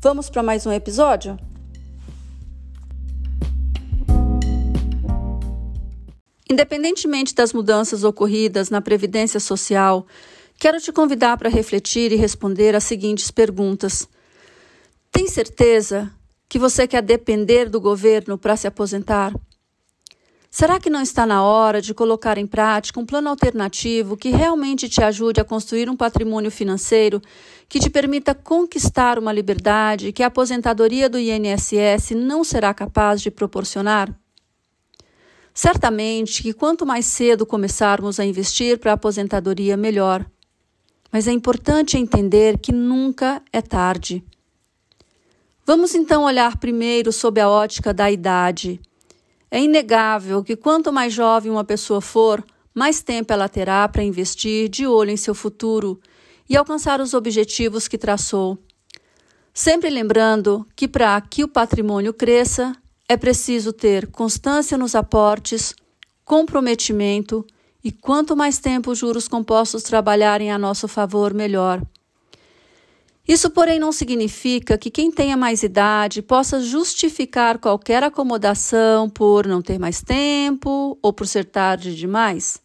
Vamos para mais um episódio? Independentemente das mudanças ocorridas na Previdência Social, quero te convidar para refletir e responder as seguintes perguntas. Tem certeza que você quer depender do governo para se aposentar? Será que não está na hora de colocar em prática um plano alternativo que realmente te ajude a construir um patrimônio financeiro que te permita conquistar uma liberdade que a aposentadoria do INSS não será capaz de proporcionar? Certamente que quanto mais cedo começarmos a investir para a aposentadoria, melhor. Mas é importante entender que nunca é tarde. Vamos então olhar primeiro sob a ótica da idade. É inegável que quanto mais jovem uma pessoa for, mais tempo ela terá para investir de olho em seu futuro e alcançar os objetivos que traçou. Sempre lembrando que para que o patrimônio cresça, é preciso ter constância nos aportes, comprometimento e quanto mais tempo os juros compostos trabalharem a nosso favor, melhor. Isso, porém, não significa que quem tenha mais idade possa justificar qualquer acomodação por não ter mais tempo ou por ser tarde demais.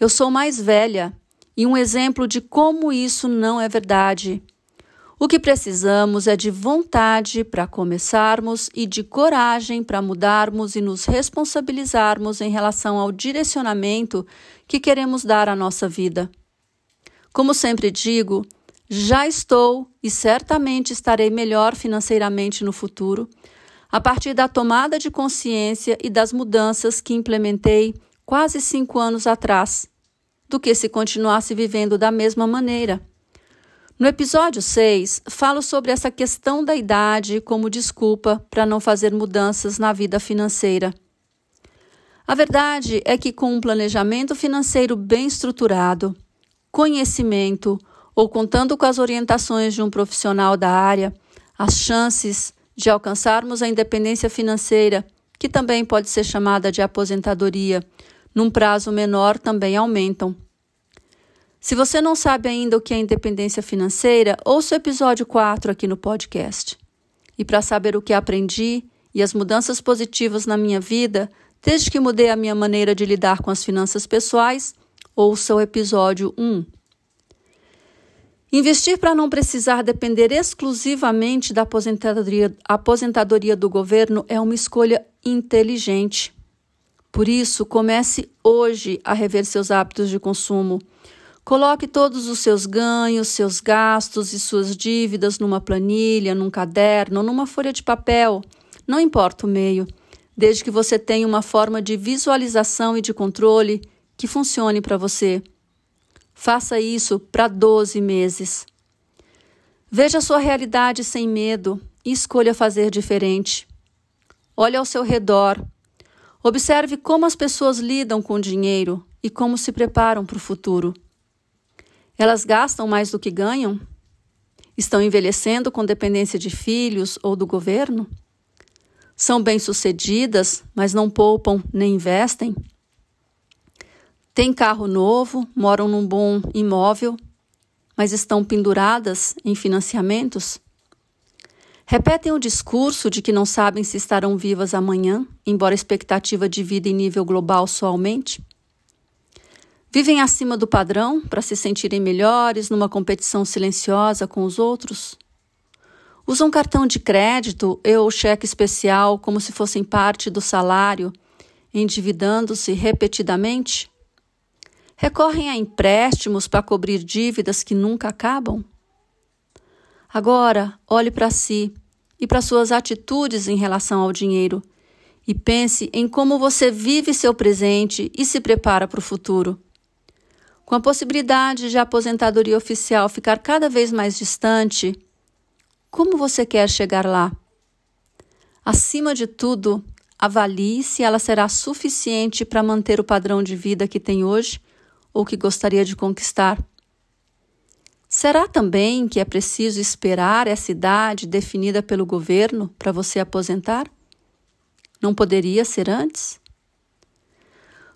Eu sou mais velha e um exemplo de como isso não é verdade. O que precisamos é de vontade para começarmos e de coragem para mudarmos e nos responsabilizarmos em relação ao direcionamento que queremos dar à nossa vida. Como sempre digo, já estou e certamente estarei melhor financeiramente no futuro, a partir da tomada de consciência e das mudanças que implementei quase cinco anos atrás, do que se continuasse vivendo da mesma maneira. No episódio 6, falo sobre essa questão da idade como desculpa para não fazer mudanças na vida financeira. A verdade é que, com um planejamento financeiro bem estruturado, conhecimento, ou contando com as orientações de um profissional da área, as chances de alcançarmos a independência financeira, que também pode ser chamada de aposentadoria, num prazo menor também aumentam. Se você não sabe ainda o que é independência financeira, ouça o episódio 4 aqui no podcast. E para saber o que aprendi e as mudanças positivas na minha vida, desde que mudei a minha maneira de lidar com as finanças pessoais, ouça o episódio 1. Investir para não precisar depender exclusivamente da aposentadoria, aposentadoria do governo é uma escolha inteligente. Por isso, comece hoje a rever seus hábitos de consumo. Coloque todos os seus ganhos, seus gastos e suas dívidas numa planilha, num caderno, numa folha de papel. Não importa o meio, desde que você tenha uma forma de visualização e de controle que funcione para você. Faça isso para 12 meses. Veja sua realidade sem medo e escolha fazer diferente. Olhe ao seu redor. Observe como as pessoas lidam com o dinheiro e como se preparam para o futuro. Elas gastam mais do que ganham? Estão envelhecendo com dependência de filhos ou do governo? São bem-sucedidas, mas não poupam nem investem? Têm carro novo, moram num bom imóvel, mas estão penduradas em financiamentos? Repetem o discurso de que não sabem se estarão vivas amanhã, embora a expectativa de vida em nível global só aumente? Vivem acima do padrão para se sentirem melhores numa competição silenciosa com os outros? Usam cartão de crédito ou cheque especial como se fossem parte do salário, endividando-se repetidamente? Recorrem a empréstimos para cobrir dívidas que nunca acabam? Agora, olhe para si e para suas atitudes em relação ao dinheiro e pense em como você vive seu presente e se prepara para o futuro. Com a possibilidade de a aposentadoria oficial ficar cada vez mais distante, como você quer chegar lá? Acima de tudo, avalie se ela será suficiente para manter o padrão de vida que tem hoje ou que gostaria de conquistar. Será também que é preciso esperar essa idade definida pelo governo para você aposentar? Não poderia ser antes?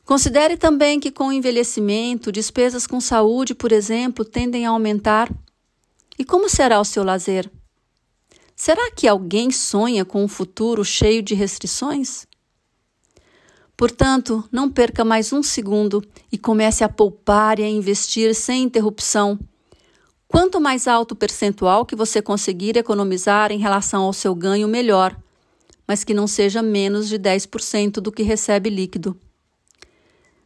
Considere também que, com o envelhecimento, despesas com saúde, por exemplo, tendem a aumentar. E como será o seu lazer? Será que alguém sonha com um futuro cheio de restrições? Portanto, não perca mais um segundo e comece a poupar e a investir sem interrupção. Quanto mais alto o percentual que você conseguir economizar em relação ao seu ganho, melhor, mas que não seja menos de 10% do que recebe líquido.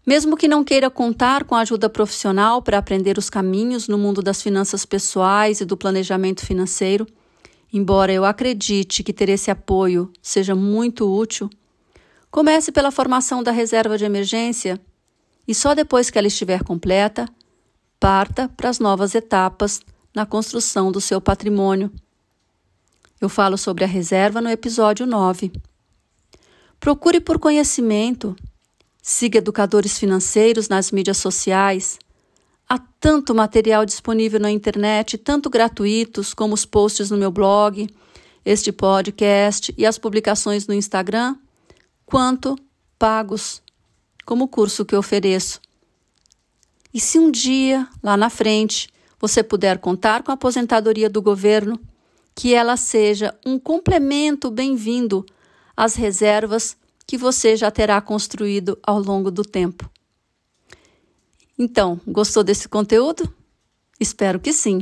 Mesmo que não queira contar com ajuda profissional para aprender os caminhos no mundo das finanças pessoais e do planejamento financeiro, embora eu acredite que ter esse apoio seja muito útil, Comece pela formação da reserva de emergência e só depois que ela estiver completa, parta para as novas etapas na construção do seu patrimônio. Eu falo sobre a reserva no episódio 9. Procure por conhecimento. Siga educadores financeiros nas mídias sociais. Há tanto material disponível na internet, tanto gratuitos como os posts no meu blog, este podcast e as publicações no Instagram quanto pagos, como o curso que ofereço. E se um dia, lá na frente, você puder contar com a aposentadoria do governo, que ela seja um complemento bem-vindo às reservas que você já terá construído ao longo do tempo. Então, gostou desse conteúdo? Espero que sim.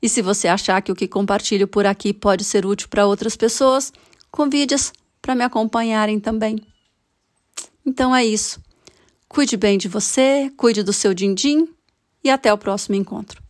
E se você achar que o que compartilho por aqui pode ser útil para outras pessoas, convide-as para me acompanharem também. Então é isso. Cuide bem de você, cuide do seu din-din e até o próximo encontro.